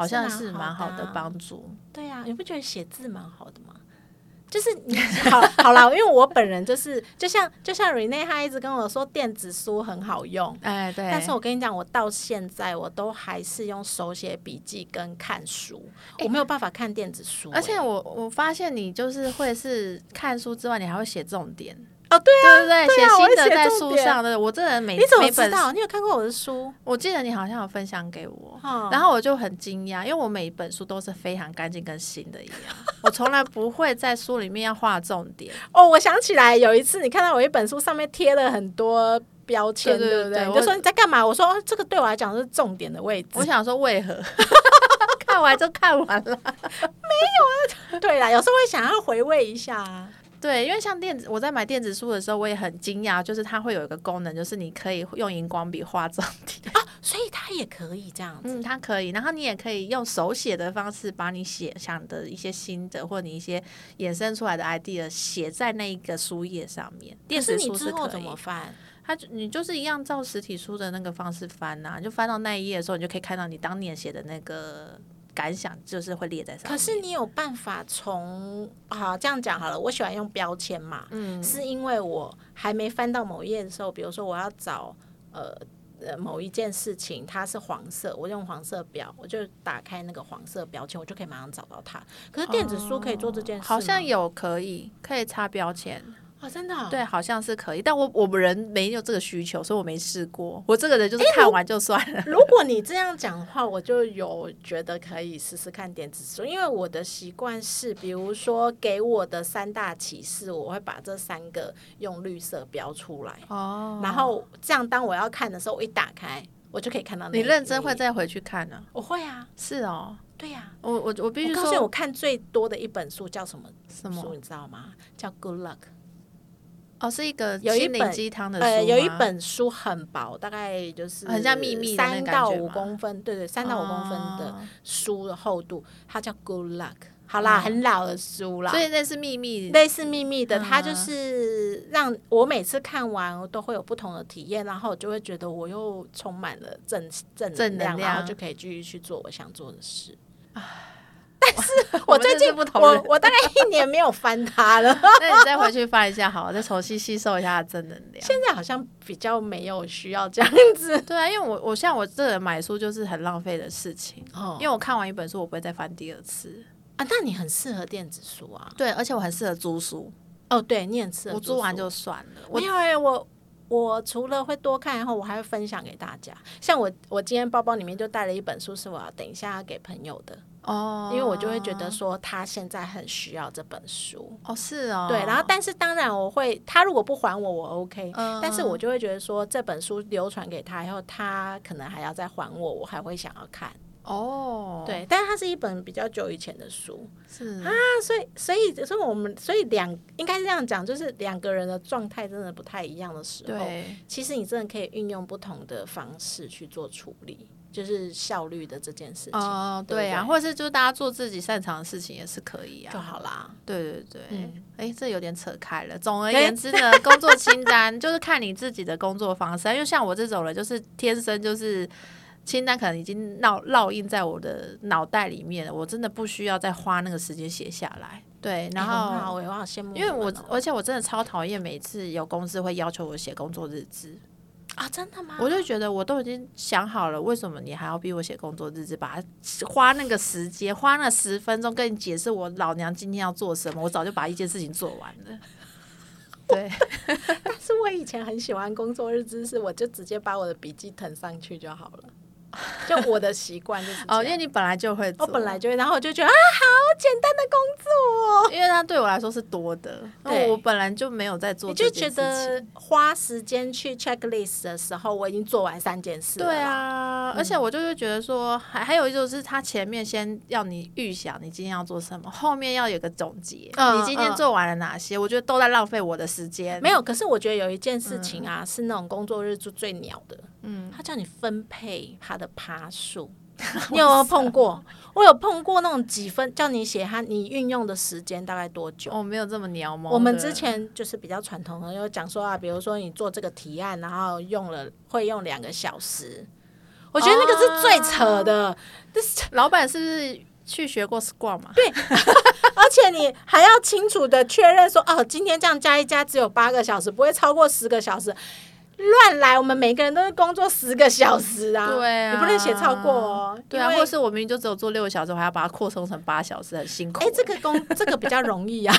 好像是蛮好的帮助。对呀，你不觉得写字蛮好的吗？就是你好好啦，因为我本人就是就像就像 Rene 他一直跟我说电子书很好用，哎对。但是我跟你讲，我到现在我都还是用手写笔记跟看书，我没有办法看电子书。而且我我发现你就是会是看书之外，你还会写重点。哦，对啊，对对对，写新的在书上的。我这人每你怎么知道？你有看过我的书？我记得你好像有分享给我，然后我就很惊讶，因为我每一本书都是非常干净跟新的一样。我从来不会在书里面要画重点。<laughs> 哦，我想起来有一次，你看到我一本书上面贴了很多标签，对不对？我就说你在干嘛？我说哦，这个对我来讲是重点的位置。我想说为何？<laughs> 看完就看完了，<laughs> 没有啊？对啦，有时候会想要回味一下啊。对，因为像电子，我在买电子书的时候，我也很惊讶，就是它会有一个功能，就是你可以用荧光笔画重点啊，所以它也可以这样子，嗯，它可以，然后你也可以用手写的方式，把你写想的一些心得或你一些衍生出来的 idea 写在那一个书页上面。电子书之后怎么翻？它你就是一样照实体书的那个方式翻呐，就翻到那一页的时候，你就可以看到你当年写的那个。感想就是会列在上面。可是你有办法从好这样讲好了，我喜欢用标签嘛，嗯，是因为我还没翻到某一页的时候，比如说我要找呃呃某一件事情，它是黄色，我用黄色标，我就打开那个黄色标签，我就可以马上找到它。可是电子书可以做这件事，好像有可以可以插标签。哦，真的，对，好像是可以，但我我们人没有这个需求，所以我没试过。我这个人就是看完就算了。如果你这样讲的话，我就有觉得可以试试看电子书，因为我的习惯是，比如说给我的三大启示，我会把这三个用绿色标出来。哦，然后这样当我要看的时候，我一打开，我就可以看到。你认真会再回去看呢？我会啊，是哦，对呀，我我我必须说，我看最多的一本书叫什么什么书，你知道吗？叫 Good Luck。哦，是一个有一本鸡汤的书呃，有一本书很薄，大概就是很像秘密三到五公分，对对，三到五公分的书的厚度，它叫 Good Luck。好啦，很老的书啦，所以那是秘密，类似秘密的，它就是让我每次看完都会有不同的体验，然后就会觉得我又充满了正正能量，然后就可以继续去做我想做的事。但是我最近我我大概一年没有翻它了，<laughs> 那你再回去翻一下，好，再重新吸收一下正能量。现在好像比较没有需要这样子。<laughs> 对啊，因为我我像我这人买书就是很浪费的事情，哦，因为我看完一本书我不会再翻第二次啊。那你很适合电子书啊？对，而且我很适合租书。哦，对，你很适合，我租完就算了。没有哎，我我除了会多看，然后我还会分享给大家。像我我今天包包里面就带了一本书，是我要等一下要给朋友的。哦，因为我就会觉得说他现在很需要这本书。哦，是哦，对，然后但是当然我会，他如果不还我，我 OK，但是我就会觉得说这本书流传给他以后，他可能还要再还我，我还会想要看。哦，对，但是它是一本比较久以前的书，是。啊，所以所以所以我们所以两应该是这样讲，就是两个人的状态真的不太一样的时候，其实你真的可以运用不同的方式去做处理。就是效率的这件事情哦，对呀，或者是就是大家做自己擅长的事情也是可以啊，就好啦。对对对，哎，这有点扯开了。总而言之呢，工作清单 <laughs> 就是看你自己的工作方式，因为像我这种人，就是天生就是清单可能已经烙烙印在我的脑袋里面了，我真的不需要再花那个时间写下来。对，然后我好羡慕，因为我而且我真的超讨厌每次有公司会要求我写工作日志。啊，真的吗？我就觉得我都已经想好了，为什么你还要逼我写工作日志？把它花那个时间，花那十分钟跟你解释我老娘今天要做什么，我早就把一件事情做完了。<laughs> 对，但是我以前很喜欢工作日志，是我就直接把我的笔记腾上去就好了。<laughs> 就我的习惯就是哦，因为你本来就会做，我本来就会，然后我就觉得啊，好简单的工作哦，因为它对我来说是多的，对。我本来就没有在做你就觉，得花时间去 checklist 的时候，我已经做完三件事了。对，啊，而且我就是觉得说，还还有一就是，他前面先要你预想你今天要做什么，后面要有个总结，嗯你今天嗯做完了哪些，我觉得都在浪费我的时间。没有。可是我觉得有一件事情啊，是那种工作日就最鸟的，嗯，他叫你分配他的趴数。<laughs> 你有没有碰过？我有碰过那种几分，叫你写他你运用的时间大概多久。我没有这么鸟毛。我们之前就是比较传统的，有讲说啊，比如说你做这个提案，然后用了会用两个小时，我觉得那个是最扯的，老板是不是去学过 Scrum 嘛？<laughs> 而且你还要清楚的确认说，哦，今天这样加一加只有八个小时，不会超过十个小时。乱来，我们每个人都是工作十个小时啊，对啊你不能写超过哦。对啊，或是我明明就只有做六个小时，我还要把它扩充成八小时，很辛苦。哎，这个工这个比较容易啊。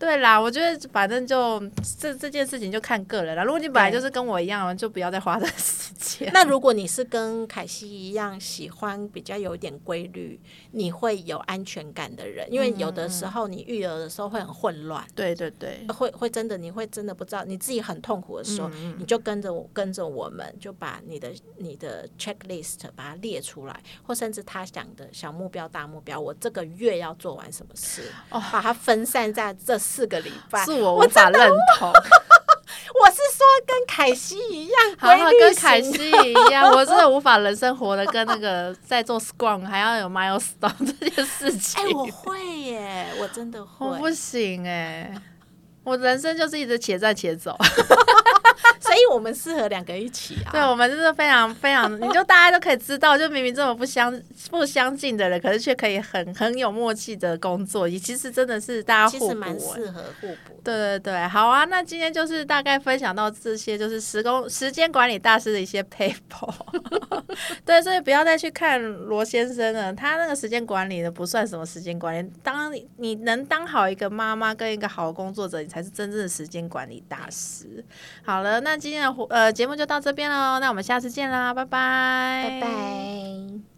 对啦，我觉得反正就这这件事情就看个人了。如果你本来就是跟我一样，就不要再花这个时间。那如果你是跟凯西一样喜欢比较有一点规律，你会有安全感的人，因为有的时候你育儿的时候会很混乱。对对对，会会真的，你会真的不知道，你自己很痛苦的时候，你就跟着我跟着我们，就把你的你的 checklist 把它列出来，或甚至他想的小目标、大目标，我这个月要做完什么事，哦，把它分散在这四个礼拜。是我无法认同。<laughs> 我是说跟凯西一样，好好跟凯西一样，我真的无法人生活的跟那个在做 Scrum 还要有 milestone 这件事情。哎、我会耶，我真的会。我不行哎、我人生就是一直且战且走。<laughs> <laughs> 所以我们适合两个一起啊。对，我们就是非常非常，<laughs> 你就大家都可以知道，就明明这么不相不相近的人，可是却可以很很有默契的工作，也其实真的是大家互补、蛮欸。适合互补。对对对，好啊，那今天就是大概分享到这些，就是时工时间管理大师的一些 paper。<laughs> 对，所以不要再去看罗先生了，他那个时间管理的不算什么时间管理。当你你能当好一个妈妈跟一个好工作者，你才是真正的时间管理大师。好了，那今天的呃节目就到这边喽，那我们下次见啦，拜拜，拜拜。